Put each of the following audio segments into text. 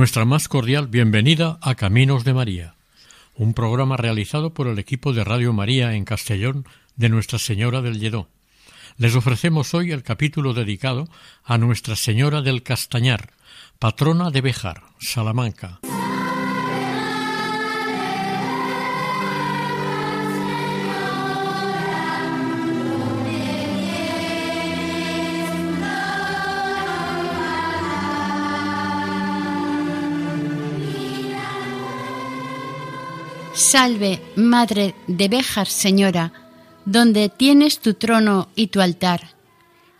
Nuestra más cordial bienvenida a Caminos de María, un programa realizado por el equipo de Radio María en Castellón de Nuestra Señora del Lledó. Les ofrecemos hoy el capítulo dedicado a Nuestra Señora del Castañar, patrona de Béjar, Salamanca. Salve, Madre de Béjar, Señora, donde tienes tu trono y tu altar.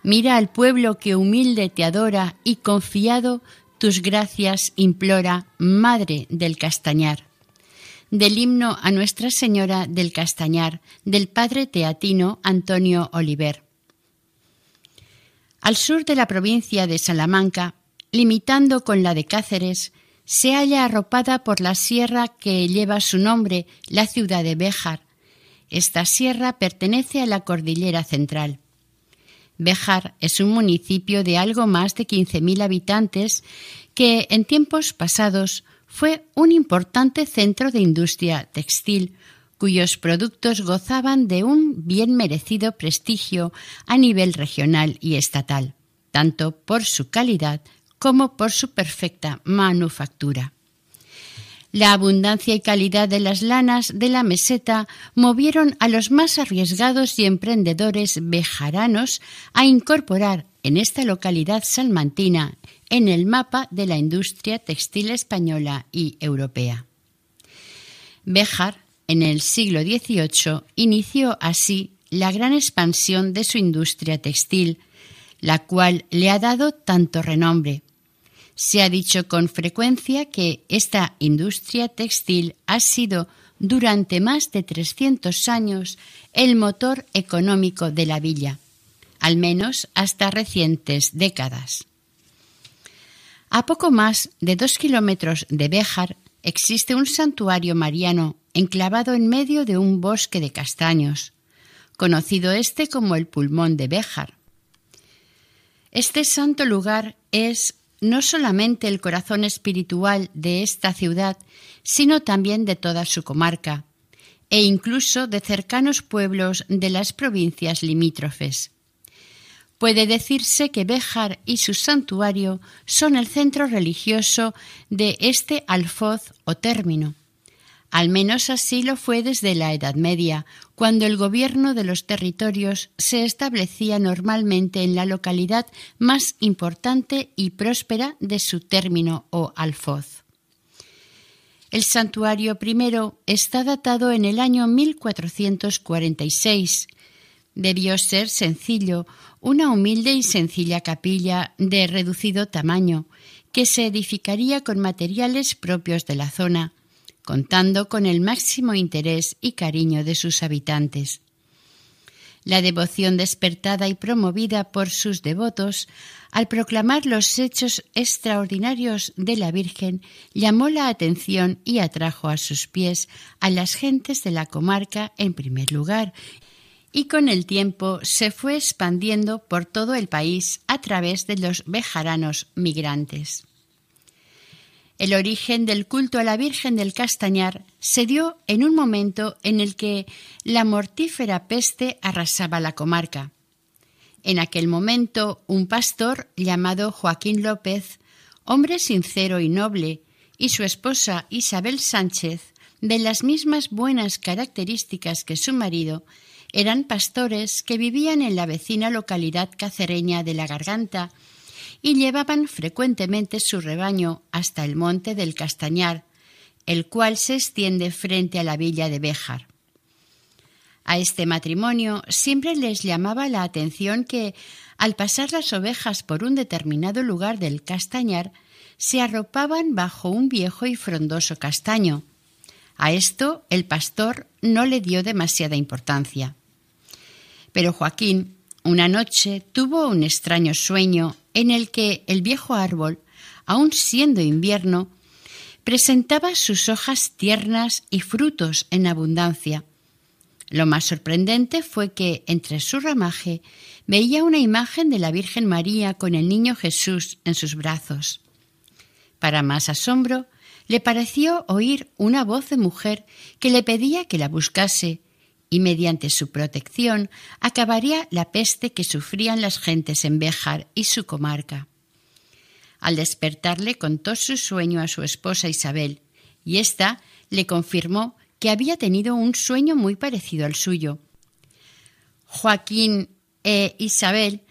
Mira al pueblo que humilde te adora y confiado tus gracias implora, Madre del Castañar. Del himno a Nuestra Señora del Castañar, del padre teatino Antonio Oliver. Al sur de la provincia de Salamanca, limitando con la de Cáceres, se halla arropada por la sierra que lleva su nombre, la ciudad de Béjar. Esta sierra pertenece a la cordillera central. Béjar es un municipio de algo más de 15.000 habitantes que en tiempos pasados fue un importante centro de industria textil, cuyos productos gozaban de un bien merecido prestigio a nivel regional y estatal, tanto por su calidad como por su perfecta manufactura. La abundancia y calidad de las lanas de la meseta movieron a los más arriesgados y emprendedores bejaranos a incorporar en esta localidad salmantina en el mapa de la industria textil española y europea. Béjar, en el siglo XVIII, inició así la gran expansión de su industria textil, la cual le ha dado tanto renombre. Se ha dicho con frecuencia que esta industria textil ha sido durante más de 300 años el motor económico de la villa, al menos hasta recientes décadas. A poco más de dos kilómetros de Béjar existe un santuario mariano enclavado en medio de un bosque de castaños, conocido este como el pulmón de Béjar. Este santo lugar es no solamente el corazón espiritual de esta ciudad, sino también de toda su comarca, e incluso de cercanos pueblos de las provincias limítrofes. Puede decirse que Béjar y su santuario son el centro religioso de este alfoz o término. Al menos así lo fue desde la Edad Media, cuando el gobierno de los territorios se establecía normalmente en la localidad más importante y próspera de su término o alfoz. El santuario primero está datado en el año 1446. Debió ser sencillo, una humilde y sencilla capilla de reducido tamaño, que se edificaría con materiales propios de la zona, contando con el máximo interés y cariño de sus habitantes. La devoción despertada y promovida por sus devotos al proclamar los hechos extraordinarios de la Virgen llamó la atención y atrajo a sus pies a las gentes de la comarca en primer lugar y con el tiempo se fue expandiendo por todo el país a través de los bejaranos migrantes. El origen del culto a la Virgen del Castañar se dio en un momento en el que la mortífera peste arrasaba la comarca. En aquel momento, un pastor llamado Joaquín López, hombre sincero y noble, y su esposa Isabel Sánchez, de las mismas buenas características que su marido, eran pastores que vivían en la vecina localidad cacereña de La Garganta y llevaban frecuentemente su rebaño hasta el monte del Castañar, el cual se extiende frente a la villa de Béjar. A este matrimonio siempre les llamaba la atención que, al pasar las ovejas por un determinado lugar del castañar, se arropaban bajo un viejo y frondoso castaño. A esto el pastor no le dio demasiada importancia. Pero Joaquín una noche tuvo un extraño sueño en el que el viejo árbol, aun siendo invierno, presentaba sus hojas tiernas y frutos en abundancia. Lo más sorprendente fue que entre su ramaje veía una imagen de la Virgen María con el niño Jesús en sus brazos. Para más asombro, le pareció oír una voz de mujer que le pedía que la buscase y mediante su protección acabaría la peste que sufrían las gentes en Béjar y su comarca. Al despertarle contó su sueño a su esposa Isabel, y ésta le confirmó que había tenido un sueño muy parecido al suyo. Joaquín e Isabel,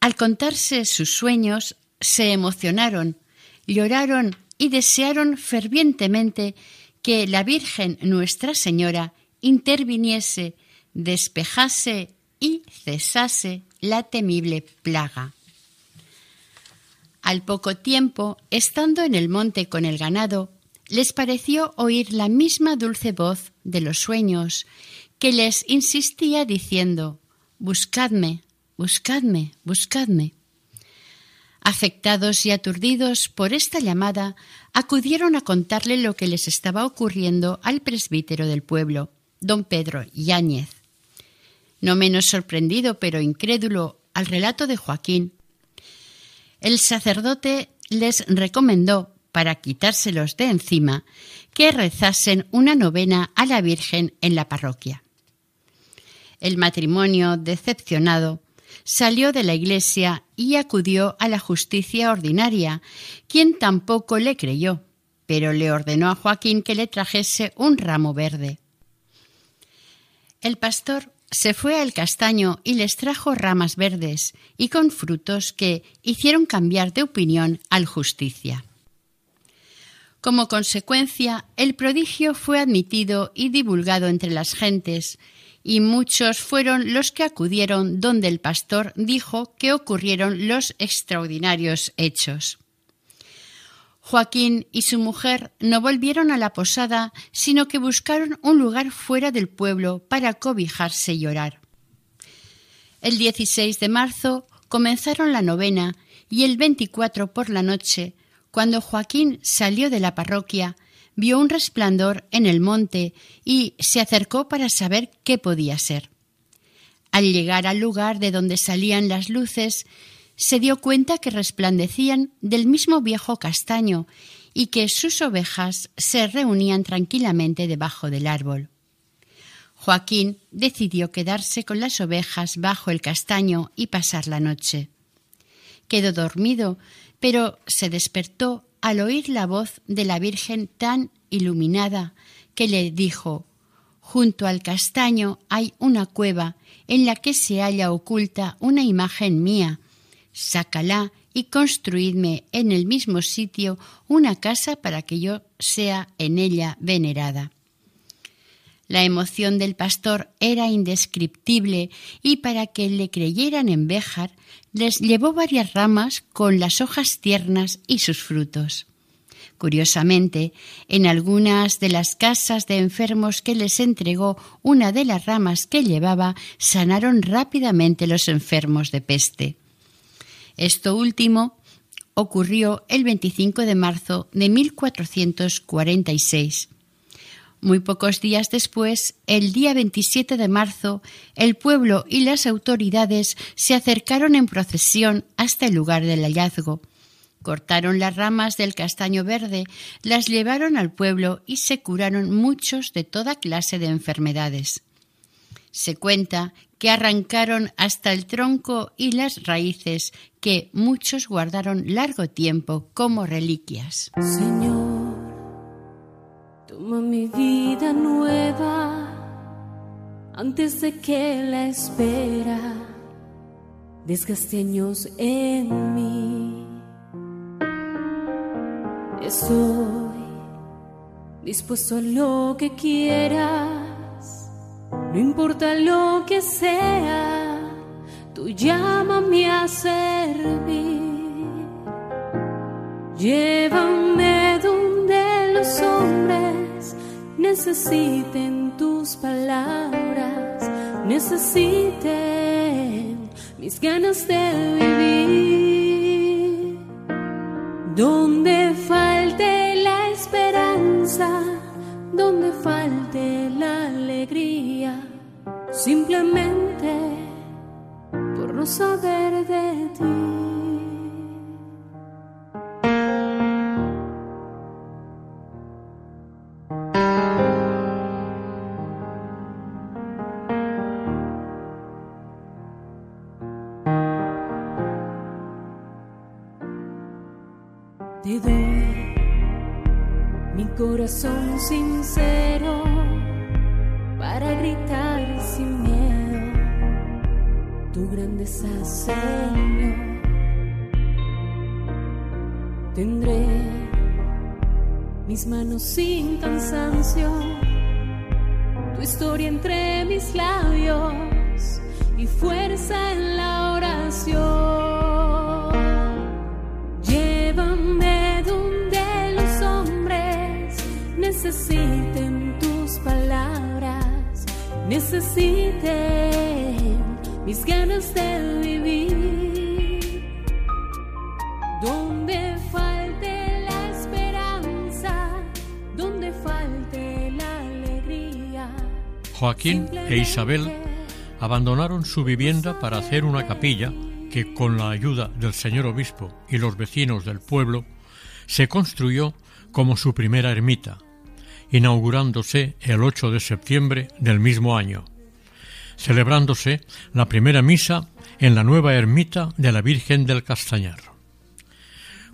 al contarse sus sueños, se emocionaron, lloraron y desearon fervientemente que la Virgen Nuestra Señora interviniese, despejase y cesase la temible plaga. Al poco tiempo, estando en el monte con el ganado, les pareció oír la misma dulce voz de los sueños que les insistía diciendo Buscadme, buscadme, buscadme. Afectados y aturdidos por esta llamada, acudieron a contarle lo que les estaba ocurriendo al presbítero del pueblo, don Pedro Yáñez. No menos sorprendido, pero incrédulo al relato de Joaquín, el sacerdote les recomendó, para quitárselos de encima, que rezasen una novena a la Virgen en la parroquia. El matrimonio, decepcionado, salió de la iglesia y acudió a la justicia ordinaria, quien tampoco le creyó, pero le ordenó a Joaquín que le trajese un ramo verde. El pastor se fue al castaño y les trajo ramas verdes y con frutos que hicieron cambiar de opinión al justicia. Como consecuencia, el prodigio fue admitido y divulgado entre las gentes, y muchos fueron los que acudieron donde el pastor dijo que ocurrieron los extraordinarios hechos. Joaquín y su mujer no volvieron a la posada, sino que buscaron un lugar fuera del pueblo para cobijarse y llorar. El 16 de marzo comenzaron la novena y el 24 por la noche, cuando Joaquín salió de la parroquia, vio un resplandor en el monte y se acercó para saber qué podía ser. Al llegar al lugar de donde salían las luces, se dio cuenta que resplandecían del mismo viejo castaño y que sus ovejas se reunían tranquilamente debajo del árbol. Joaquín decidió quedarse con las ovejas bajo el castaño y pasar la noche. Quedó dormido, pero se despertó al oír la voz de la Virgen tan iluminada que le dijo Junto al castaño hay una cueva en la que se halla oculta una imagen mía sácala y construidme en el mismo sitio una casa para que yo sea en ella venerada. La emoción del pastor era indescriptible y para que le creyeran en Béjar les llevó varias ramas con las hojas tiernas y sus frutos. Curiosamente, en algunas de las casas de enfermos que les entregó una de las ramas que llevaba, sanaron rápidamente los enfermos de peste. Esto último ocurrió el 25 de marzo de 1446. Muy pocos días después, el día 27 de marzo, el pueblo y las autoridades se acercaron en procesión hasta el lugar del hallazgo. Cortaron las ramas del castaño verde, las llevaron al pueblo y se curaron muchos de toda clase de enfermedades. Se cuenta que arrancaron hasta el tronco y las raíces que muchos guardaron largo tiempo como reliquias. Señor, toma mi vida nueva antes de que la espera desgaste años en mí. Estoy dispuesto a lo que quieras No importa lo que sea, tú llámame a servir. Llévame donde los hombres necesiten tus palabras, necesiten mis ganas de vivir. Donde simplemente por no saber de ti. corazón sincero para gritar grandeza, Señor. Tendré mis manos sin cansancio, tu historia entre mis labios y fuerza en la oración. necesiten tus palabras, necesiten mis ganas de vivir. Donde falte la esperanza, donde falte la alegría. Joaquín e Isabel abandonaron su vivienda para hacer una capilla que con la ayuda del señor obispo y los vecinos del pueblo se construyó como su primera ermita, inaugurándose el 8 de septiembre del mismo año, celebrándose la primera misa en la nueva ermita de la Virgen del Castañar.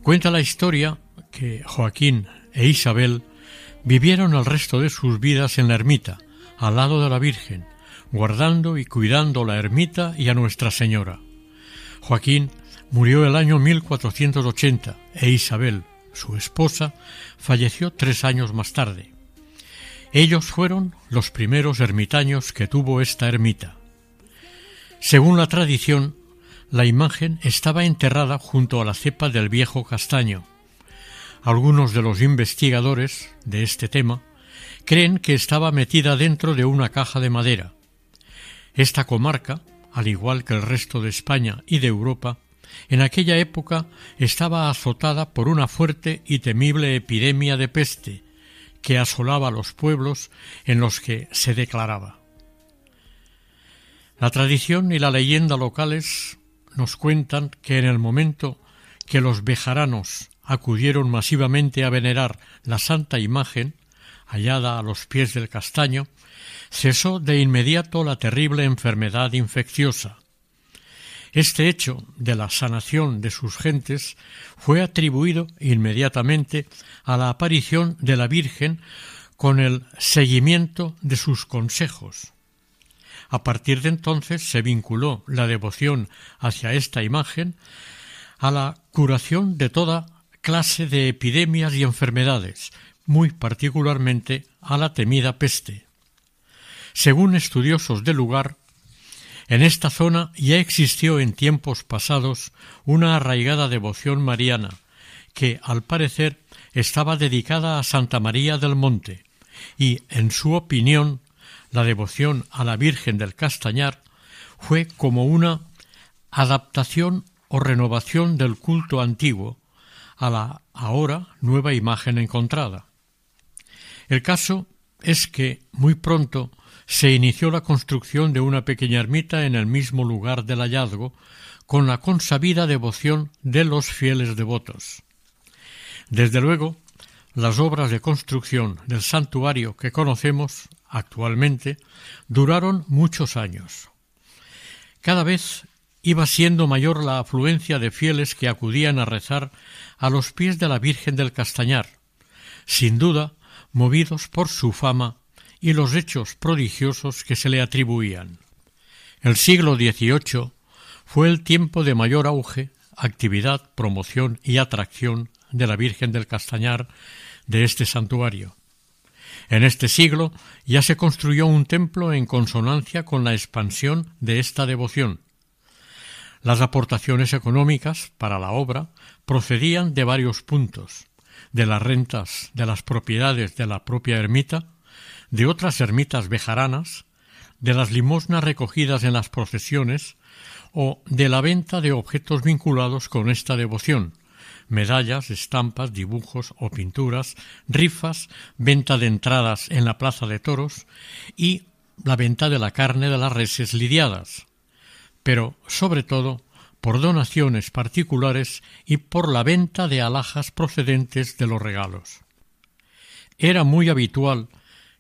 Cuenta la historia que Joaquín e Isabel vivieron el resto de sus vidas en la ermita, al lado de la Virgen, guardando y cuidando la ermita y a Nuestra Señora. Joaquín murió el año 1480 e Isabel, su esposa, falleció tres años más tarde. Ellos fueron los primeros ermitaños que tuvo esta ermita. Según la tradición, la imagen estaba enterrada junto a la cepa del viejo castaño. Algunos de los investigadores de este tema creen que estaba metida dentro de una caja de madera. Esta comarca, al igual que el resto de España y de Europa, en aquella época estaba azotada por una fuerte y temible epidemia de peste, que asolaba los pueblos en los que se declaraba. La tradición y la leyenda locales nos cuentan que en el momento que los bejaranos acudieron masivamente a venerar la santa imagen, hallada a los pies del castaño, cesó de inmediato la terrible enfermedad infecciosa, este hecho de la sanación de sus gentes fue atribuido inmediatamente a la aparición de la Virgen con el seguimiento de sus consejos. A partir de entonces se vinculó la devoción hacia esta imagen a la curación de toda clase de epidemias y enfermedades, muy particularmente a la temida peste. Según estudiosos del lugar, en esta zona ya existió en tiempos pasados una arraigada devoción mariana, que al parecer estaba dedicada a Santa María del Monte, y, en su opinión, la devoción a la Virgen del Castañar fue como una adaptación o renovación del culto antiguo a la ahora nueva imagen encontrada. El caso es que muy pronto se inició la construcción de una pequeña ermita en el mismo lugar del hallazgo, con la consabida devoción de los fieles devotos. Desde luego, las obras de construcción del santuario que conocemos actualmente duraron muchos años. Cada vez iba siendo mayor la afluencia de fieles que acudían a rezar a los pies de la Virgen del Castañar, sin duda movidos por su fama y los hechos prodigiosos que se le atribuían. El siglo XVIII fue el tiempo de mayor auge, actividad, promoción y atracción de la Virgen del Castañar de este santuario. En este siglo ya se construyó un templo en consonancia con la expansión de esta devoción. Las aportaciones económicas para la obra procedían de varios puntos de las rentas de las propiedades de la propia ermita, de otras ermitas bejaranas, de las limosnas recogidas en las procesiones o de la venta de objetos vinculados con esta devoción, medallas, estampas, dibujos o pinturas, rifas, venta de entradas en la plaza de toros y la venta de la carne de las reses lidiadas, pero sobre todo por donaciones particulares y por la venta de alhajas procedentes de los regalos. Era muy habitual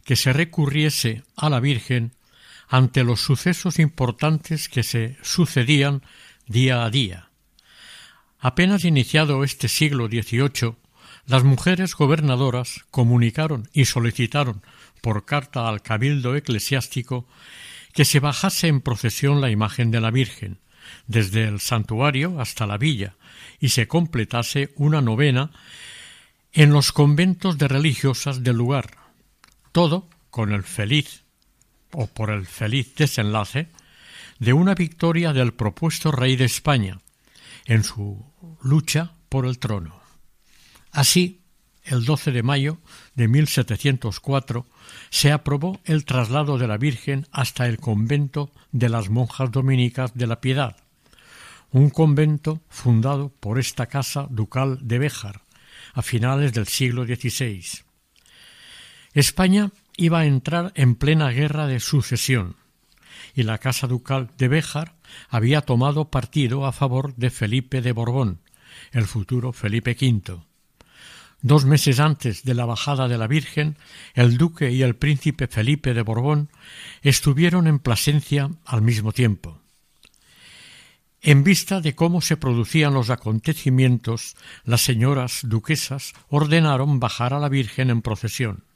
que se recurriese a la Virgen ante los sucesos importantes que se sucedían día a día. Apenas iniciado este siglo XVIII, las mujeres gobernadoras comunicaron y solicitaron por carta al cabildo eclesiástico que se bajase en procesión la imagen de la Virgen, desde el santuario hasta la villa, y se completase una novena en los conventos de religiosas del lugar, todo con el feliz o por el feliz desenlace de una victoria del propuesto rey de España en su lucha por el trono. Así, el 12 de mayo de 1704 se aprobó el traslado de la Virgen hasta el convento de las monjas dominicas de la Piedad, un convento fundado por esta casa ducal de Béjar a finales del siglo XVI. España iba a entrar en plena guerra de sucesión y la casa ducal de Béjar había tomado partido a favor de Felipe de Borbón, el futuro Felipe V. Dos meses antes de la bajada de la Virgen, el duque y el príncipe Felipe de Borbón estuvieron en Plasencia al mismo tiempo. En vista de cómo se producían los acontecimientos, las señoras duquesas ordenaron bajar a la Virgen en procesión.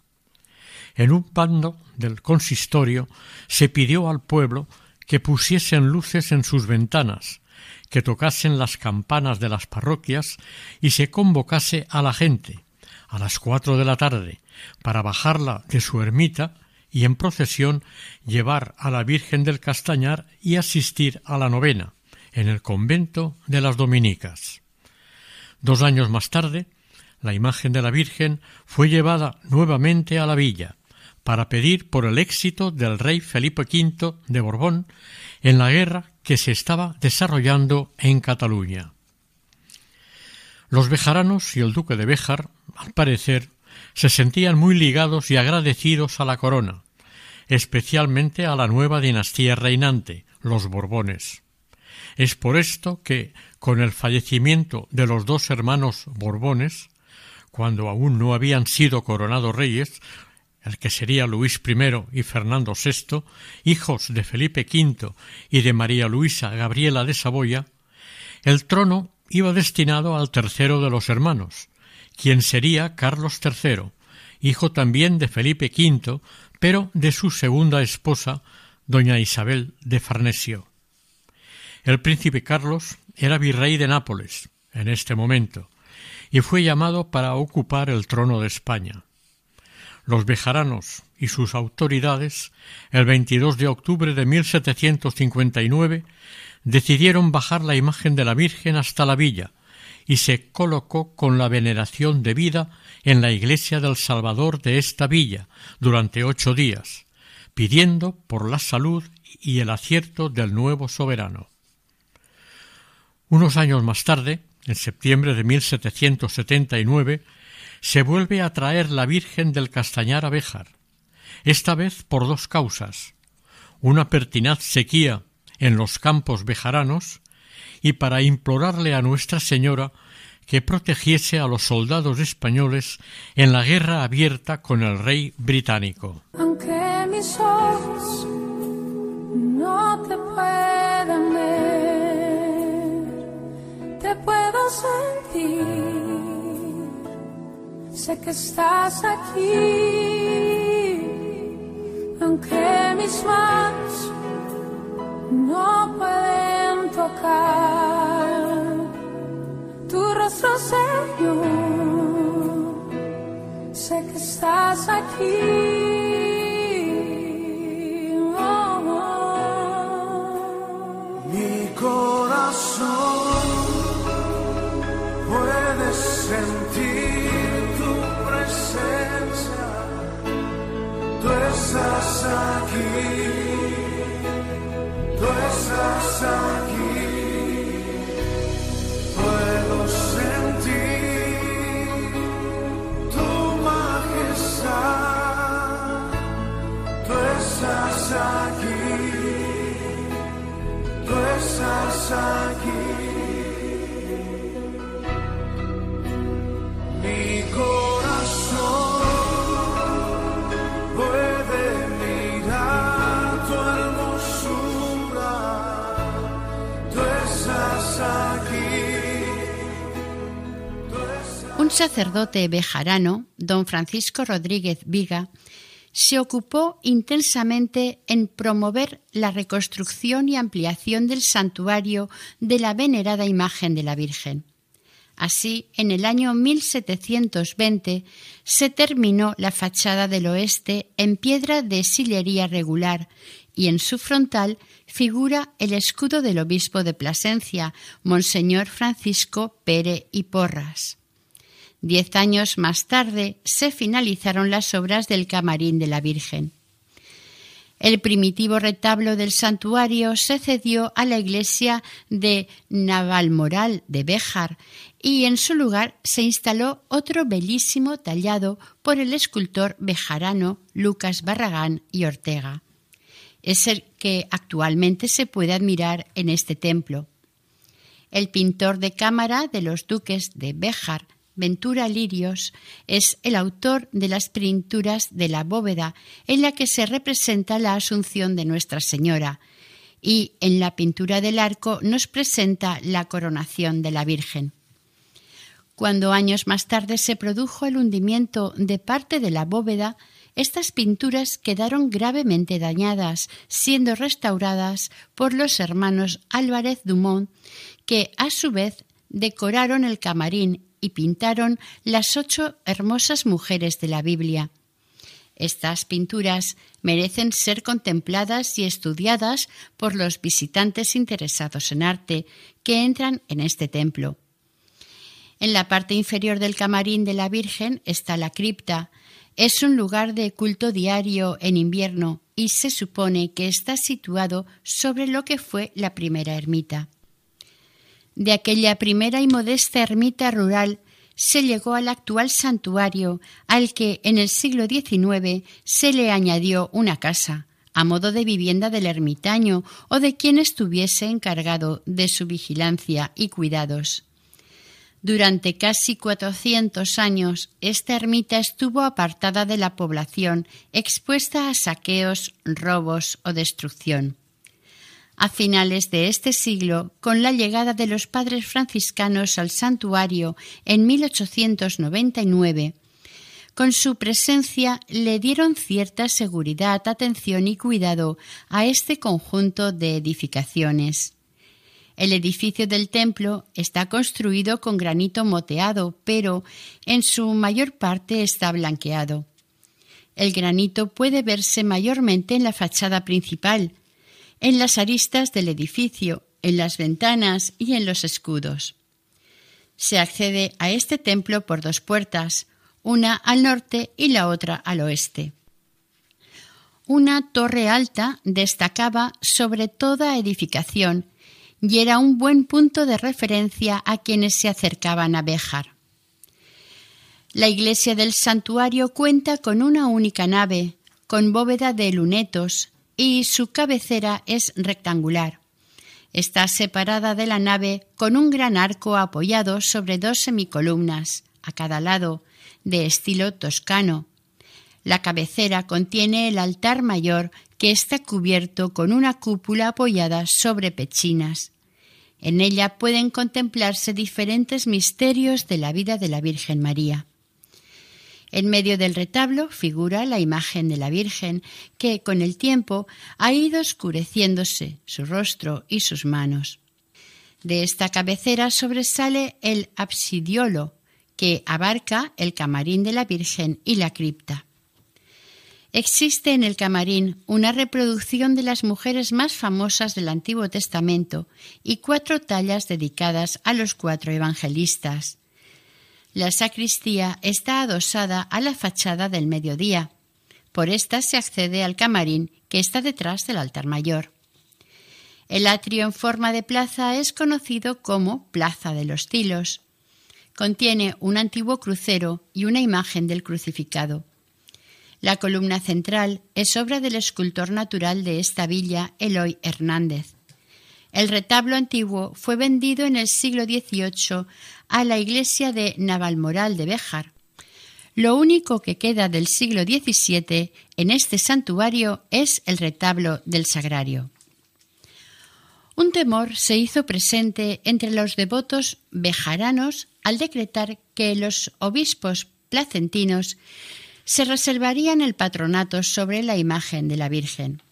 En un bando del consistorio se pidió al pueblo que pusiesen luces en sus ventanas, que tocasen las campanas de las parroquias y se convocase a la gente a las cuatro de la tarde para bajarla de su ermita y en procesión llevar a la Virgen del Castañar y asistir a la novena en el convento de las Dominicas. Dos años más tarde, la imagen de la Virgen fue llevada nuevamente a la villa para pedir por el éxito del rey Felipe V de Borbón en la guerra que se estaba desarrollando en Cataluña. Los bejaranos y el duque de Béjar, al parecer, se sentían muy ligados y agradecidos a la corona, especialmente a la nueva dinastía reinante, los Borbones. Es por esto que, con el fallecimiento de los dos hermanos Borbones, cuando aún no habían sido coronados reyes, el que sería Luis I y Fernando VI, hijos de Felipe V y de María Luisa Gabriela de Saboya, el trono iba destinado al tercero de los hermanos, quien sería Carlos III, hijo también de Felipe V, pero de su segunda esposa, doña Isabel de Farnesio. El príncipe Carlos era virrey de Nápoles en este momento y fue llamado para ocupar el trono de España. Los bejaranos y sus autoridades, el 22 de octubre de 1759, decidieron bajar la imagen de la Virgen hasta la villa y se colocó con la veneración debida en la iglesia del Salvador de esta villa durante ocho días, pidiendo por la salud y el acierto del nuevo soberano. Unos años más tarde, en septiembre de 1779, se vuelve a traer la Virgen del Castañar a Béjar, esta vez por dos causas una pertinaz sequía en los campos bejaranos y para implorarle a Nuestra Señora que protegiese a los soldados españoles en la guerra abierta con el rey británico. Aunque mis ojos no te ver, te puedo sentir sé que estás aquí, aunque mis manos no pueden tocar tu rostro, Señor. sé que estás aquí. Estás aquí, tú estás aquí, puedo sentir tu majestad, tú estás aquí, tú estás aquí. Sacerdote bejarano, don Francisco Rodríguez Viga, se ocupó intensamente en promover la reconstrucción y ampliación del santuario de la venerada imagen de la Virgen. Así, en el año 1720 se terminó la fachada del oeste en piedra de sillería regular y en su frontal figura el escudo del obispo de Plasencia, Monseñor Francisco Pere y Porras. Diez años más tarde se finalizaron las obras del camarín de la Virgen. El primitivo retablo del santuario se cedió a la iglesia de Navalmoral de Béjar y en su lugar se instaló otro bellísimo tallado por el escultor bejarano Lucas Barragán y Ortega. Es el que actualmente se puede admirar en este templo. El pintor de cámara de los duques de Béjar Ventura Lirios es el autor de las pinturas de la bóveda en la que se representa la Asunción de Nuestra Señora y en la pintura del arco nos presenta la coronación de la Virgen. Cuando años más tarde se produjo el hundimiento de parte de la bóveda, estas pinturas quedaron gravemente dañadas, siendo restauradas por los hermanos Álvarez Dumont, que a su vez decoraron el camarín y pintaron las ocho hermosas mujeres de la Biblia. Estas pinturas merecen ser contempladas y estudiadas por los visitantes interesados en arte que entran en este templo. En la parte inferior del camarín de la Virgen está la cripta. Es un lugar de culto diario en invierno y se supone que está situado sobre lo que fue la primera ermita. De aquella primera y modesta ermita rural se llegó al actual santuario, al que en el siglo XIX se le añadió una casa, a modo de vivienda del ermitaño o de quien estuviese encargado de su vigilancia y cuidados. Durante casi cuatrocientos años, esta ermita estuvo apartada de la población, expuesta a saqueos, robos o destrucción a finales de este siglo, con la llegada de los padres franciscanos al santuario en 1899, con su presencia le dieron cierta seguridad, atención y cuidado a este conjunto de edificaciones. El edificio del templo está construido con granito moteado, pero en su mayor parte está blanqueado. El granito puede verse mayormente en la fachada principal, en las aristas del edificio, en las ventanas y en los escudos. Se accede a este templo por dos puertas, una al norte y la otra al oeste. Una torre alta destacaba sobre toda edificación y era un buen punto de referencia a quienes se acercaban a Béjar. La iglesia del santuario cuenta con una única nave, con bóveda de lunetos, y su cabecera es rectangular. Está separada de la nave con un gran arco apoyado sobre dos semicolumnas a cada lado, de estilo toscano. La cabecera contiene el altar mayor que está cubierto con una cúpula apoyada sobre pechinas. En ella pueden contemplarse diferentes misterios de la vida de la Virgen María. En medio del retablo figura la imagen de la Virgen, que con el tiempo ha ido oscureciéndose su rostro y sus manos. De esta cabecera sobresale el absidiolo, que abarca el camarín de la Virgen y la cripta. Existe en el camarín una reproducción de las mujeres más famosas del Antiguo Testamento y cuatro tallas dedicadas a los cuatro evangelistas. La sacristía está adosada a la fachada del mediodía. Por esta se accede al camarín que está detrás del altar mayor. El atrio en forma de plaza es conocido como Plaza de los Tilos. Contiene un antiguo crucero y una imagen del crucificado. La columna central es obra del escultor natural de esta villa, Eloy Hernández. El retablo antiguo fue vendido en el siglo XVIII a la iglesia de Navalmoral de Béjar. Lo único que queda del siglo XVII en este santuario es el retablo del sagrario. Un temor se hizo presente entre los devotos bejaranos al decretar que los obispos placentinos se reservarían el patronato sobre la imagen de la Virgen.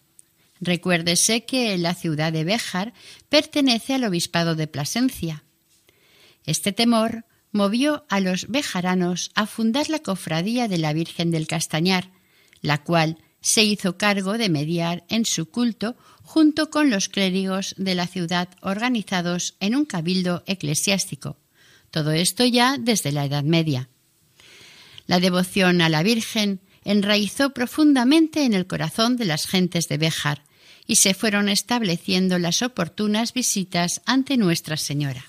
Recuérdese que la ciudad de Béjar pertenece al obispado de Plasencia. Este temor movió a los bejaranos a fundar la cofradía de la Virgen del Castañar, la cual se hizo cargo de mediar en su culto junto con los clérigos de la ciudad organizados en un cabildo eclesiástico. Todo esto ya desde la Edad Media. La devoción a la Virgen enraizó profundamente en el corazón de las gentes de Béjar y se fueron estableciendo las oportunas visitas ante Nuestra Señora.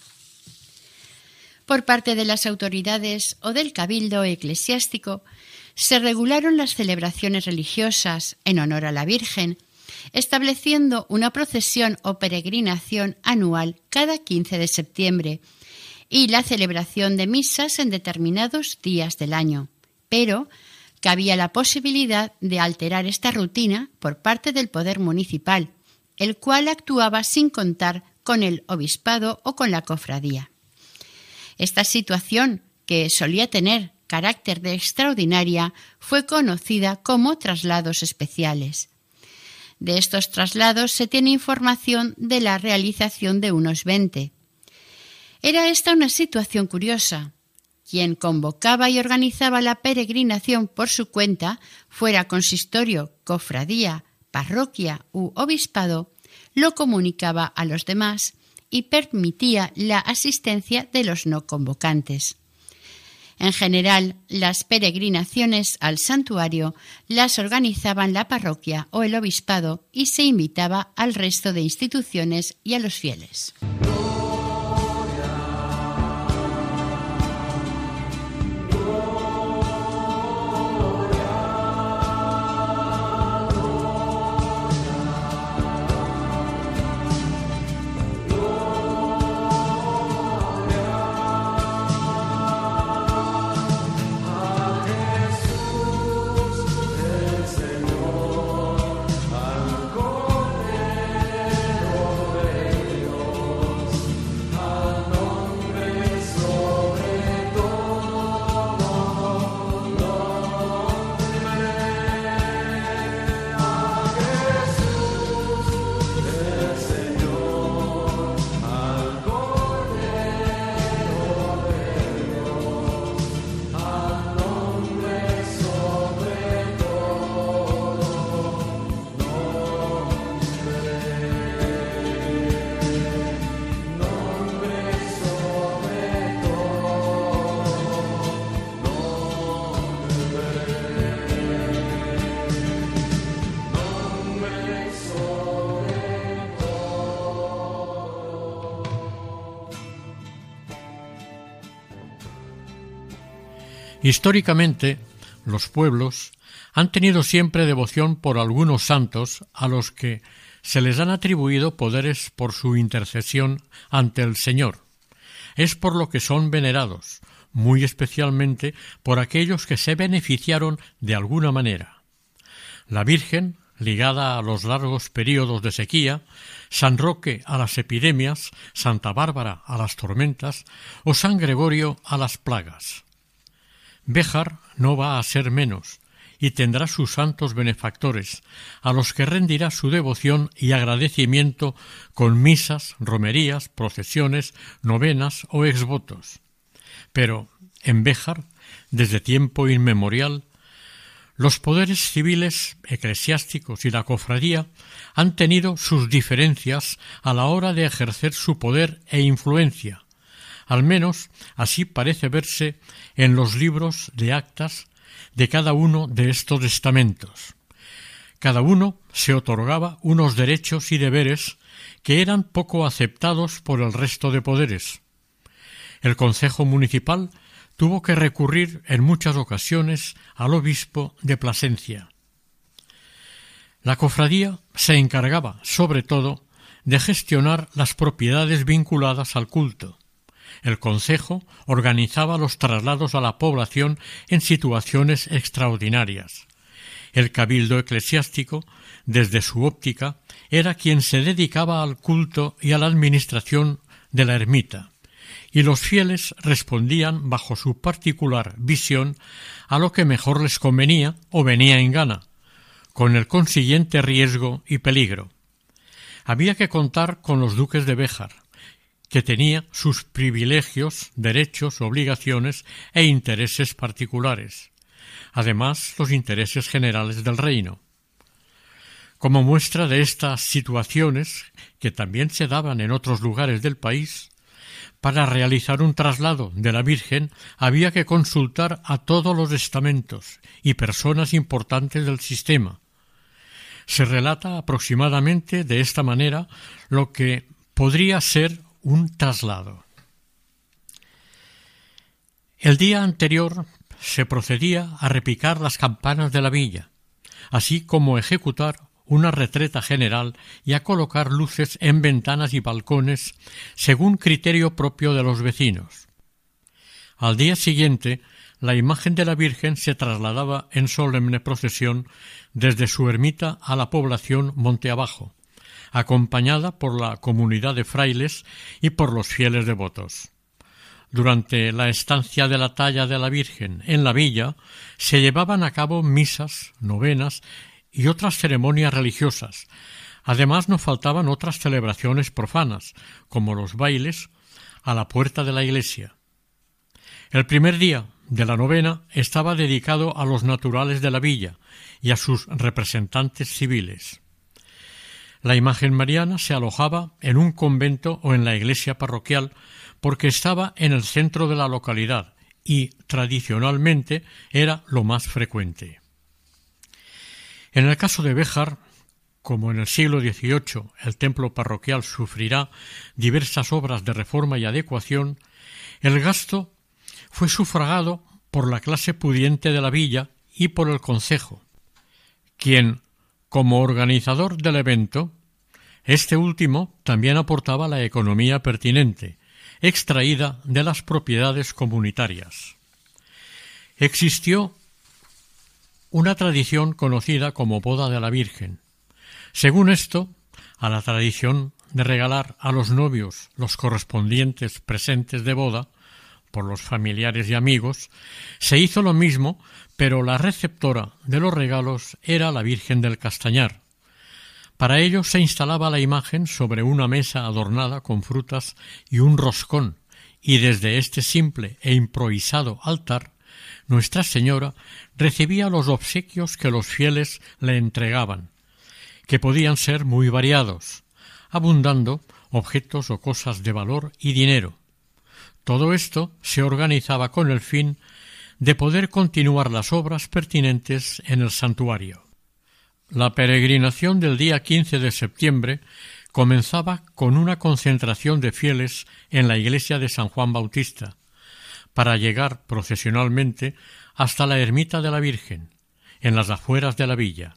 Por parte de las autoridades o del cabildo eclesiástico, se regularon las celebraciones religiosas en honor a la Virgen, estableciendo una procesión o peregrinación anual cada 15 de septiembre y la celebración de misas en determinados días del año. Pero cabía la posibilidad de alterar esta rutina por parte del poder municipal, el cual actuaba sin contar con el obispado o con la cofradía. Esta situación, que solía tener carácter de extraordinaria, fue conocida como traslados especiales. De estos traslados se tiene información de la realización de unos veinte. Era esta una situación curiosa. Quien convocaba y organizaba la peregrinación por su cuenta, fuera consistorio, cofradía, parroquia u obispado, lo comunicaba a los demás y permitía la asistencia de los no convocantes. En general, las peregrinaciones al santuario las organizaban la parroquia o el obispado y se invitaba al resto de instituciones y a los fieles. Históricamente, los pueblos han tenido siempre devoción por algunos santos a los que se les han atribuido poderes por su intercesión ante el Señor. Es por lo que son venerados, muy especialmente por aquellos que se beneficiaron de alguna manera. La Virgen, ligada a los largos períodos de sequía, San Roque a las epidemias, Santa Bárbara a las tormentas o San Gregorio a las plagas. Béjar no va a ser menos, y tendrá sus santos benefactores, a los que rendirá su devoción y agradecimiento con misas, romerías, procesiones, novenas o exvotos. Pero en Béjar, desde tiempo inmemorial, los poderes civiles, eclesiásticos y la cofradía han tenido sus diferencias a la hora de ejercer su poder e influencia. Al menos así parece verse en los libros de actas de cada uno de estos estamentos. Cada uno se otorgaba unos derechos y deberes que eran poco aceptados por el resto de poderes. El Consejo Municipal tuvo que recurrir en muchas ocasiones al obispo de Plasencia. La cofradía se encargaba, sobre todo, de gestionar las propiedades vinculadas al culto. El Consejo organizaba los traslados a la población en situaciones extraordinarias. El cabildo eclesiástico, desde su óptica, era quien se dedicaba al culto y a la administración de la ermita y los fieles respondían bajo su particular visión a lo que mejor les convenía o venía en gana, con el consiguiente riesgo y peligro. Había que contar con los duques de Béjar, que tenía sus privilegios, derechos, obligaciones e intereses particulares, además los intereses generales del reino. Como muestra de estas situaciones, que también se daban en otros lugares del país, para realizar un traslado de la Virgen había que consultar a todos los estamentos y personas importantes del sistema. Se relata aproximadamente de esta manera lo que podría ser un traslado. El día anterior se procedía a repicar las campanas de la villa, así como ejecutar una retreta general y a colocar luces en ventanas y balcones según criterio propio de los vecinos. Al día siguiente, la imagen de la Virgen se trasladaba en solemne procesión desde su ermita a la población monte abajo, acompañada por la comunidad de frailes y por los fieles devotos. Durante la estancia de la talla de la Virgen en la villa se llevaban a cabo misas, novenas y otras ceremonias religiosas. Además no faltaban otras celebraciones profanas, como los bailes a la puerta de la iglesia. El primer día de la novena estaba dedicado a los naturales de la villa y a sus representantes civiles. La imagen mariana se alojaba en un convento o en la iglesia parroquial porque estaba en el centro de la localidad y tradicionalmente era lo más frecuente. En el caso de Béjar, como en el siglo XVIII el templo parroquial sufrirá diversas obras de reforma y adecuación, el gasto fue sufragado por la clase pudiente de la villa y por el concejo, quien, como organizador del evento, este último también aportaba la economía pertinente, extraída de las propiedades comunitarias. Existió una tradición conocida como boda de la Virgen. Según esto, a la tradición de regalar a los novios los correspondientes presentes de boda por los familiares y amigos, se hizo lo mismo, pero la receptora de los regalos era la Virgen del Castañar. Para ello se instalaba la imagen sobre una mesa adornada con frutas y un roscón, y desde este simple e improvisado altar nuestra Señora recibía los obsequios que los fieles le entregaban, que podían ser muy variados, abundando objetos o cosas de valor y dinero. Todo esto se organizaba con el fin de poder continuar las obras pertinentes en el santuario. La peregrinación del día 15 de septiembre comenzaba con una concentración de fieles en la iglesia de San Juan Bautista, para llegar procesionalmente hasta la ermita de la Virgen, en las afueras de la villa.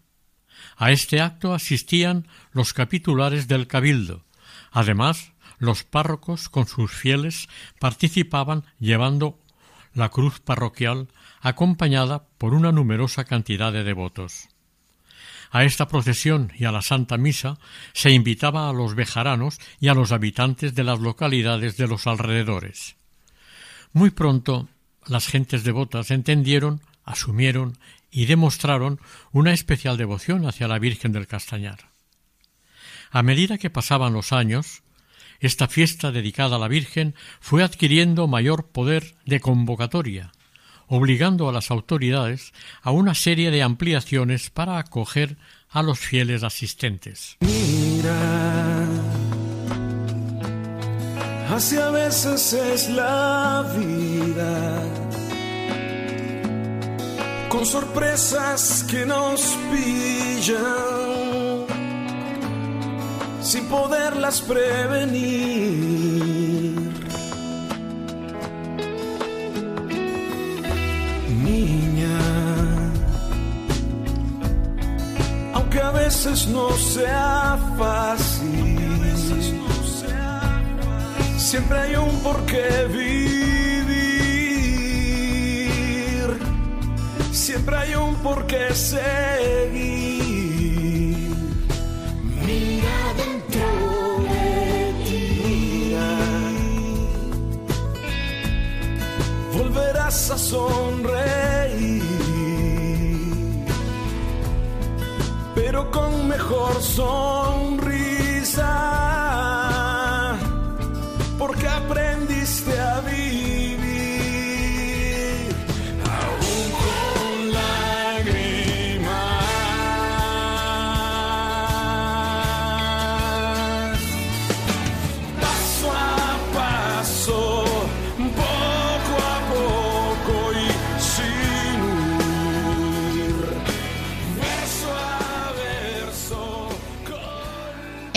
A este acto asistían los capitulares del cabildo. Además, los párrocos con sus fieles participaban llevando la cruz parroquial acompañada por una numerosa cantidad de devotos. A esta procesión y a la Santa Misa se invitaba a los bejaranos y a los habitantes de las localidades de los alrededores. Muy pronto las gentes devotas entendieron, asumieron y demostraron una especial devoción hacia la Virgen del Castañar. A medida que pasaban los años, esta fiesta dedicada a la Virgen fue adquiriendo mayor poder de convocatoria, obligando a las autoridades a una serie de ampliaciones para acoger a los fieles asistentes. Mira, así a veces es la vida, con sorpresas que nos pillan sin poderlas prevenir. Niña, aunque a veces no sea fácil, siempre hay un porqué vivir, siempre hay un porqué seguir. A sonreír, pero con mejor sonrisa, porque aprendiste a vivir.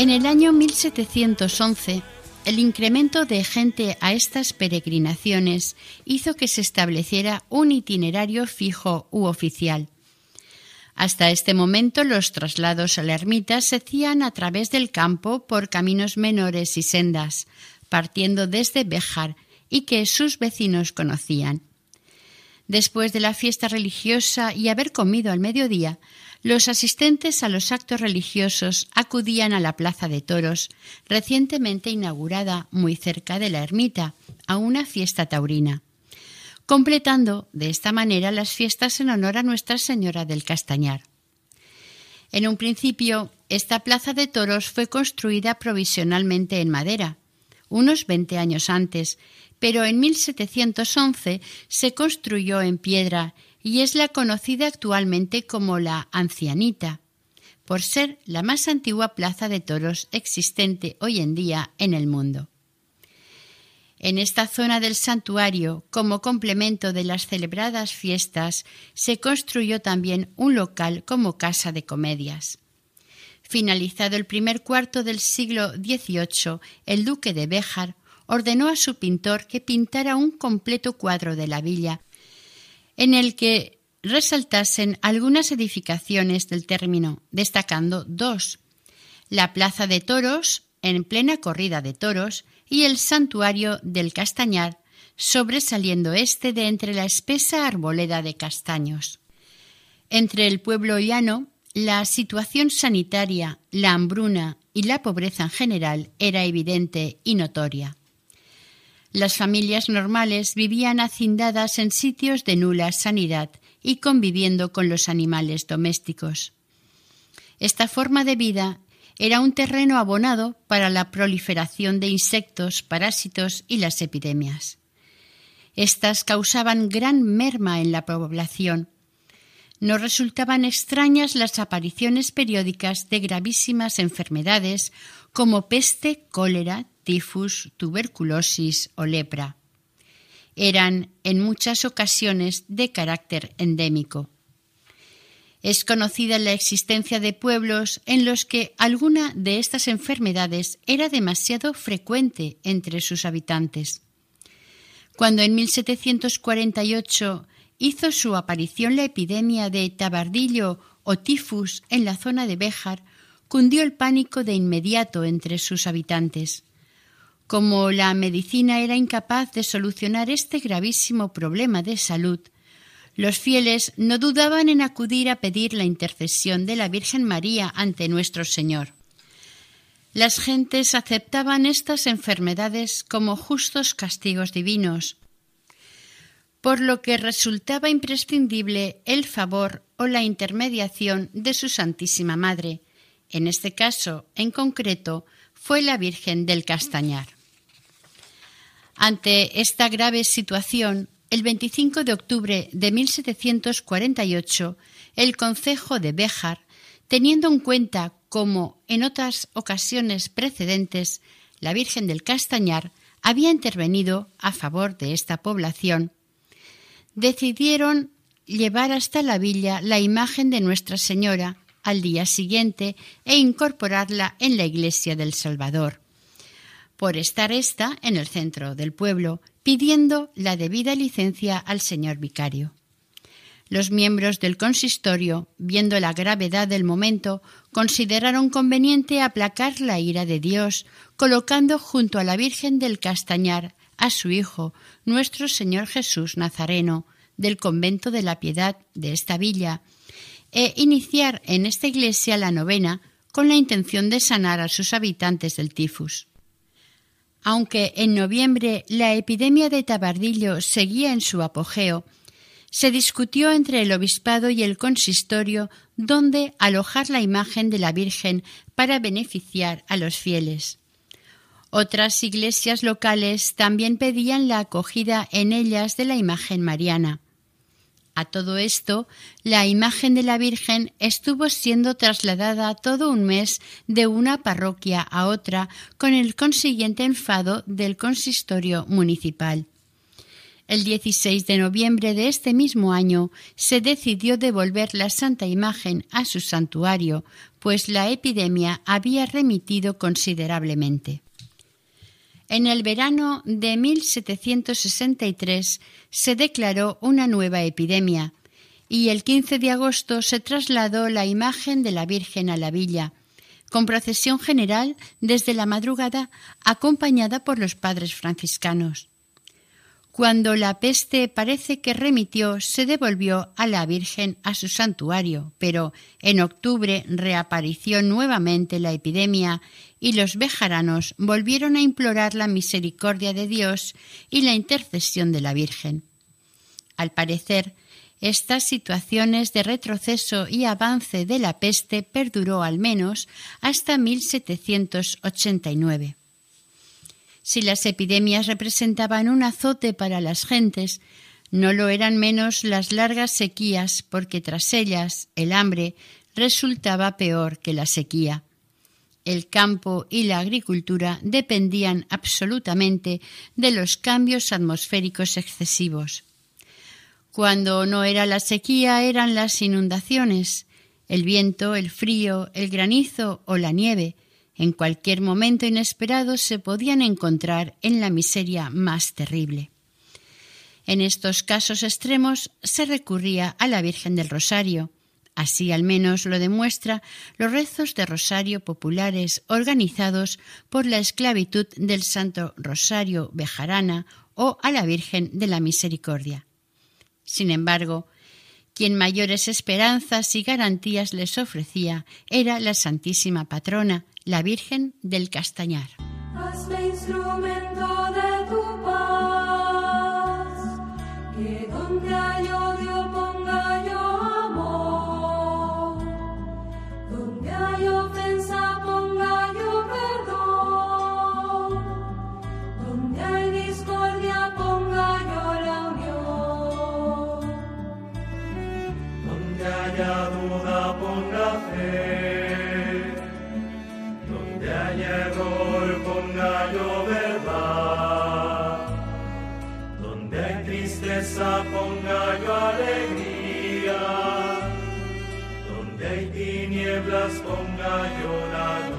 En el año 1711, el incremento de gente a estas peregrinaciones hizo que se estableciera un itinerario fijo u oficial. Hasta este momento los traslados a la ermita se hacían a través del campo por caminos menores y sendas, partiendo desde Béjar y que sus vecinos conocían. Después de la fiesta religiosa y haber comido al mediodía, los asistentes a los actos religiosos acudían a la Plaza de Toros, recientemente inaugurada muy cerca de la ermita, a una fiesta taurina, completando de esta manera las fiestas en honor a Nuestra Señora del Castañar. En un principio, esta Plaza de Toros fue construida provisionalmente en madera, unos 20 años antes, pero en 1711 se construyó en piedra y es la conocida actualmente como la Ancianita, por ser la más antigua plaza de toros existente hoy en día en el mundo. En esta zona del santuario, como complemento de las celebradas fiestas, se construyó también un local como casa de comedias. Finalizado el primer cuarto del siglo XVIII, el duque de Béjar ordenó a su pintor que pintara un completo cuadro de la villa, en el que resaltasen algunas edificaciones del término, destacando dos la Plaza de Toros, en plena corrida de toros, y el santuario del Castañar, sobresaliendo este de entre la espesa arboleda de castaños. Entre el pueblo llano, la situación sanitaria, la hambruna y la pobreza en general era evidente y notoria. Las familias normales vivían hacindadas en sitios de nula sanidad y conviviendo con los animales domésticos. Esta forma de vida era un terreno abonado para la proliferación de insectos, parásitos y las epidemias. Estas causaban gran merma en la población. No resultaban extrañas las apariciones periódicas de gravísimas enfermedades como peste, cólera, tifus, tuberculosis o lepra. Eran en muchas ocasiones de carácter endémico. Es conocida la existencia de pueblos en los que alguna de estas enfermedades era demasiado frecuente entre sus habitantes. Cuando en 1748 hizo su aparición la epidemia de tabardillo o tifus en la zona de Béjar, cundió el pánico de inmediato entre sus habitantes. Como la medicina era incapaz de solucionar este gravísimo problema de salud, los fieles no dudaban en acudir a pedir la intercesión de la Virgen María ante nuestro Señor. Las gentes aceptaban estas enfermedades como justos castigos divinos, por lo que resultaba imprescindible el favor o la intermediación de su Santísima Madre, En este caso, en concreto, fue la Virgen del Castañar. Ante esta grave situación, el 25 de octubre de 1748, el Concejo de Béjar, teniendo en cuenta, como en otras ocasiones precedentes, la Virgen del Castañar había intervenido a favor de esta población, decidieron llevar hasta la villa la imagen de Nuestra Señora al día siguiente e incorporarla en la iglesia del Salvador, por estar ésta en el centro del pueblo, pidiendo la debida licencia al señor vicario. Los miembros del consistorio, viendo la gravedad del momento, consideraron conveniente aplacar la ira de Dios, colocando junto a la Virgen del Castañar a su Hijo, nuestro Señor Jesús Nazareno, del convento de la Piedad de esta villa, e iniciar en esta iglesia la novena con la intención de sanar a sus habitantes del tifus. Aunque en noviembre la epidemia de tabardillo seguía en su apogeo, se discutió entre el obispado y el consistorio dónde alojar la imagen de la Virgen para beneficiar a los fieles. Otras iglesias locales también pedían la acogida en ellas de la imagen mariana. A todo esto, la imagen de la Virgen estuvo siendo trasladada todo un mes de una parroquia a otra con el consiguiente enfado del consistorio municipal. El 16 de noviembre de este mismo año se decidió devolver la Santa Imagen a su santuario, pues la epidemia había remitido considerablemente. En el verano de 1763 se declaró una nueva epidemia y el 15 de agosto se trasladó la imagen de la Virgen a la villa, con procesión general desde la madrugada acompañada por los padres franciscanos. Cuando la peste parece que remitió, se devolvió a la Virgen a su santuario, pero en octubre reapareció nuevamente la epidemia y los bejaranos volvieron a implorar la misericordia de Dios y la intercesión de la Virgen. Al parecer, estas situaciones de retroceso y avance de la peste perduró al menos hasta 1789. Si las epidemias representaban un azote para las gentes, no lo eran menos las largas sequías, porque tras ellas el hambre resultaba peor que la sequía. El campo y la agricultura dependían absolutamente de los cambios atmosféricos excesivos. Cuando no era la sequía eran las inundaciones, el viento, el frío, el granizo o la nieve, en cualquier momento inesperado se podían encontrar en la miseria más terrible. En estos casos extremos se recurría a la Virgen del Rosario. Así al menos lo demuestra los rezos de rosario populares organizados por la esclavitud del Santo Rosario Bejarana o a la Virgen de la Misericordia. Sin embargo, quien mayores esperanzas y garantías les ofrecía era la Santísima Patrona, la Virgen del Castañar. Ponga yo alegría, donde hay tinieblas ponga yo la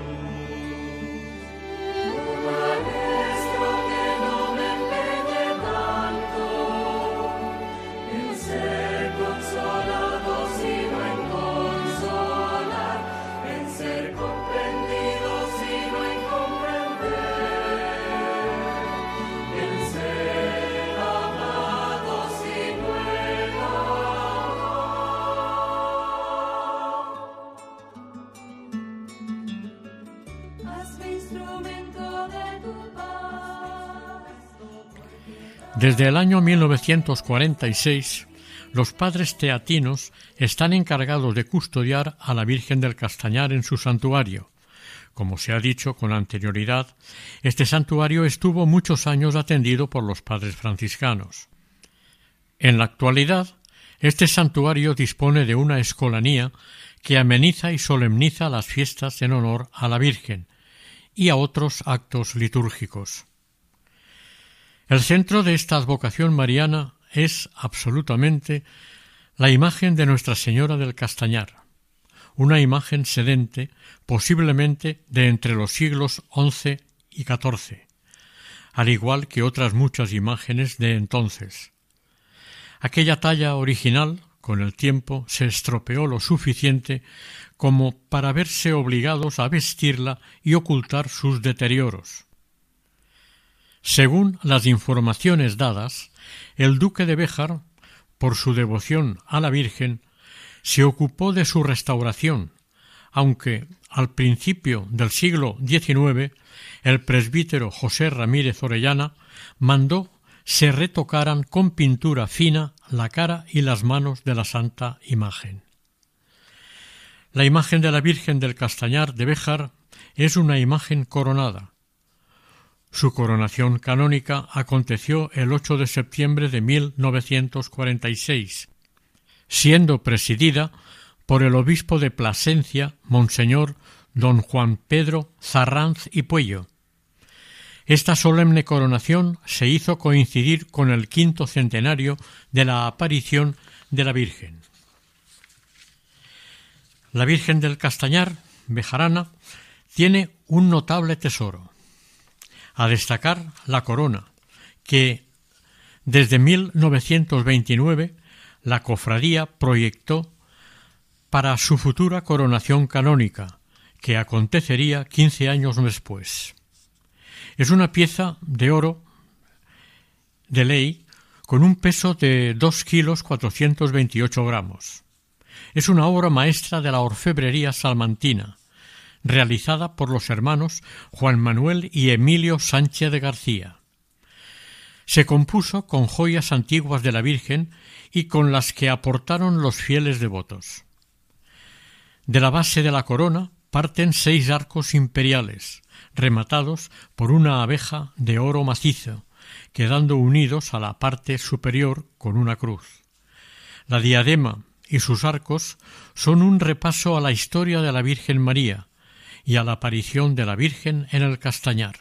Desde el año 1946, los padres teatinos están encargados de custodiar a la Virgen del Castañar en su santuario. Como se ha dicho con anterioridad, este santuario estuvo muchos años atendido por los padres franciscanos. En la actualidad, este santuario dispone de una escolanía que ameniza y solemniza las fiestas en honor a la Virgen y a otros actos litúrgicos. El centro de esta advocación mariana es absolutamente la imagen de Nuestra Señora del Castañar, una imagen sedente, posiblemente de entre los siglos XI y XIV, al igual que otras muchas imágenes de entonces. Aquella talla original, con el tiempo, se estropeó lo suficiente como para verse obligados a vestirla y ocultar sus deterioros. Según las informaciones dadas, el duque de Béjar, por su devoción a la Virgen, se ocupó de su restauración, aunque al principio del siglo XIX el presbítero José Ramírez Orellana mandó se retocaran con pintura fina la cara y las manos de la santa imagen. La imagen de la Virgen del Castañar de Béjar es una imagen coronada, su coronación canónica aconteció el 8 de septiembre de 1946, siendo presidida por el obispo de Plasencia, Monseñor don Juan Pedro Zarranz y Puello. Esta solemne coronación se hizo coincidir con el quinto centenario de la aparición de la Virgen. La Virgen del Castañar, Bejarana, tiene un notable tesoro a destacar la corona, que desde 1929 la cofradía proyectó para su futura coronación canónica, que acontecería quince años después. Es una pieza de oro de ley con un peso de dos kilos cuatrocientos veintiocho gramos. Es una obra maestra de la orfebrería salmantina, realizada por los hermanos Juan Manuel y Emilio Sánchez de García. Se compuso con joyas antiguas de la Virgen y con las que aportaron los fieles devotos. De la base de la corona parten seis arcos imperiales, rematados por una abeja de oro macizo, quedando unidos a la parte superior con una cruz. La diadema y sus arcos son un repaso a la historia de la Virgen María, y a la aparición de la Virgen en el castañar.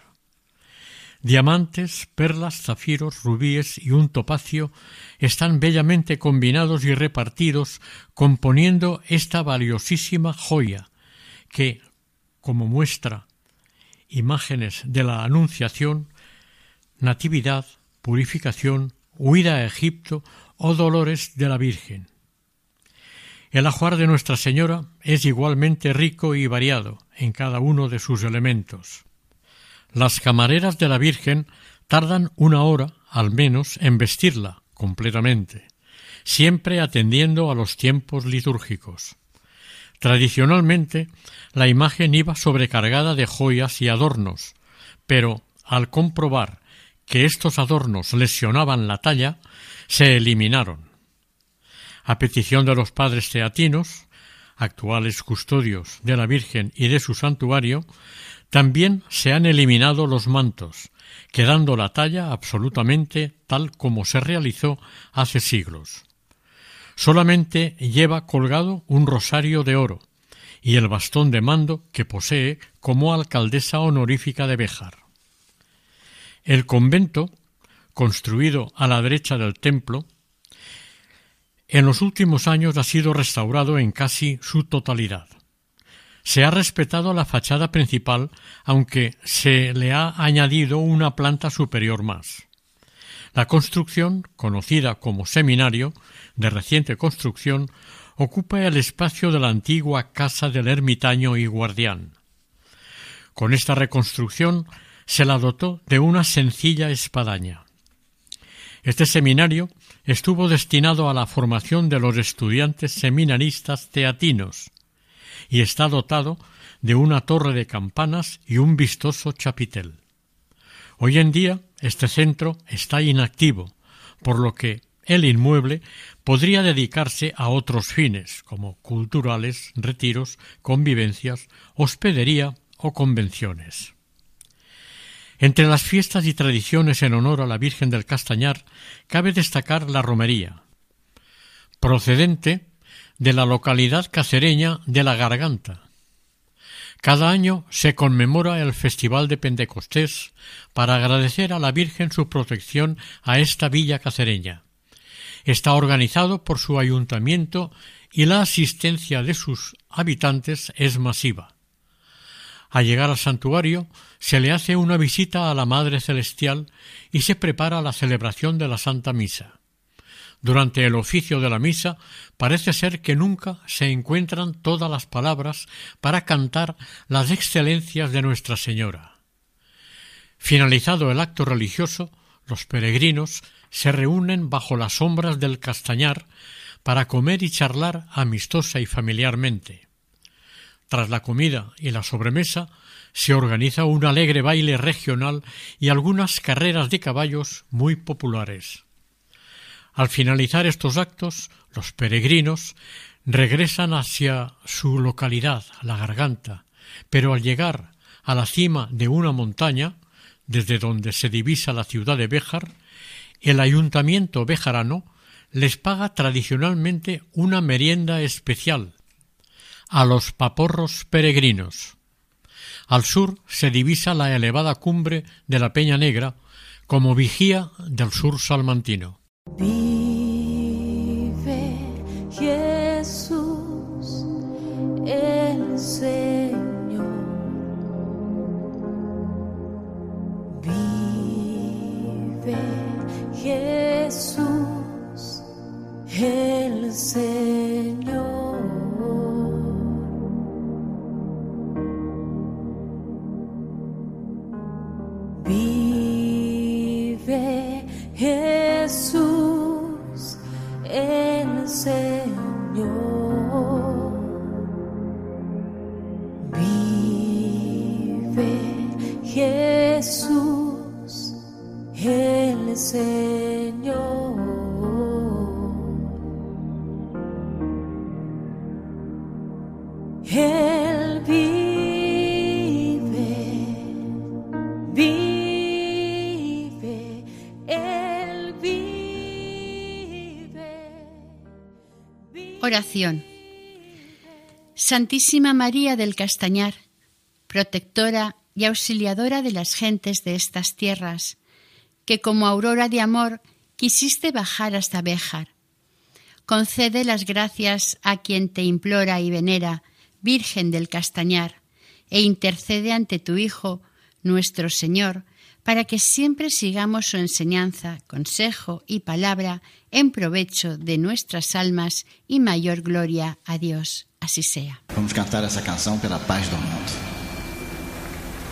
Diamantes, perlas, zafiros, rubíes y un topacio están bellamente combinados y repartidos, componiendo esta valiosísima joya, que, como muestra imágenes de la Anunciación, Natividad, Purificación, Huida a Egipto o Dolores de la Virgen. El ajuar de Nuestra Señora es igualmente rico y variado en cada uno de sus elementos. Las camareras de la Virgen tardan una hora, al menos, en vestirla completamente, siempre atendiendo a los tiempos litúrgicos. Tradicionalmente, la imagen iba sobrecargada de joyas y adornos, pero al comprobar que estos adornos lesionaban la talla, se eliminaron a petición de los padres teatinos, actuales custodios de la Virgen y de su santuario, también se han eliminado los mantos, quedando la talla absolutamente tal como se realizó hace siglos. Solamente lleva colgado un rosario de oro y el bastón de mando que posee como alcaldesa honorífica de Béjar. El convento, construido a la derecha del templo, en los últimos años ha sido restaurado en casi su totalidad. Se ha respetado la fachada principal, aunque se le ha añadido una planta superior más. La construcción, conocida como seminario, de reciente construcción, ocupa el espacio de la antigua casa del ermitaño y guardián. Con esta reconstrucción se la dotó de una sencilla espadaña. Este seminario estuvo destinado a la formación de los estudiantes seminaristas teatinos y está dotado de una torre de campanas y un vistoso chapitel. Hoy en día este centro está inactivo, por lo que el inmueble podría dedicarse a otros fines, como culturales, retiros, convivencias, hospedería o convenciones. Entre las fiestas y tradiciones en honor a la Virgen del Castañar cabe destacar la romería, procedente de la localidad cacereña de La Garganta. Cada año se conmemora el Festival de Pentecostés para agradecer a la Virgen su protección a esta villa cacereña. Está organizado por su ayuntamiento y la asistencia de sus habitantes es masiva. Al llegar al santuario se le hace una visita a la Madre Celestial y se prepara la celebración de la Santa Misa. Durante el oficio de la misa parece ser que nunca se encuentran todas las palabras para cantar las excelencias de Nuestra Señora. Finalizado el acto religioso, los peregrinos se reúnen bajo las sombras del castañar para comer y charlar amistosa y familiarmente. Tras la comida y la sobremesa se organiza un alegre baile regional y algunas carreras de caballos muy populares. Al finalizar estos actos, los peregrinos regresan hacia su localidad, la garganta, pero al llegar a la cima de una montaña, desde donde se divisa la ciudad de Béjar, el ayuntamiento bejarano les paga tradicionalmente una merienda especial a los paporros peregrinos. Al sur se divisa la elevada cumbre de la Peña Negra como vigía del sur salmantino. Vive Jesús el Señor. Vive Jesús el Señor. Santísima María del Castañar, protectora y auxiliadora de las gentes de estas tierras, que como aurora de amor quisiste bajar hasta Béjar. Concede las gracias a quien te implora y venera, Virgen del Castañar, e intercede ante tu Hijo, nuestro Señor, para que siempre sigamos su enseñanza, consejo y palabra en provecho de nuestras almas y mayor gloria a Dios. Así sea. Vamos cantar essa canção pela paz do mundo.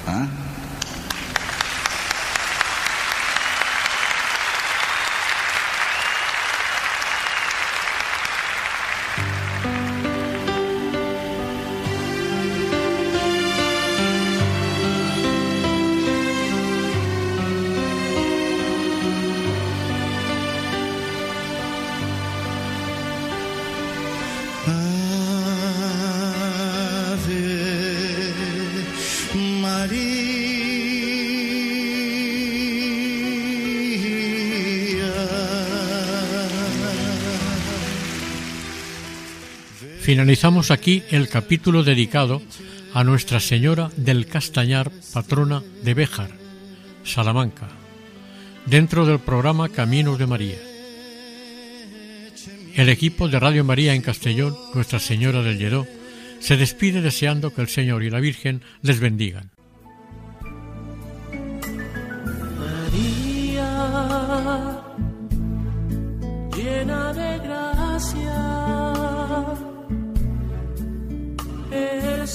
Hã? Finalizamos aquí el capítulo dedicado a Nuestra Señora del Castañar, patrona de Béjar, Salamanca, dentro del programa Caminos de María. El equipo de Radio María en Castellón, Nuestra Señora del Lledó, se despide deseando que el Señor y la Virgen les bendigan. María, llena de gracia,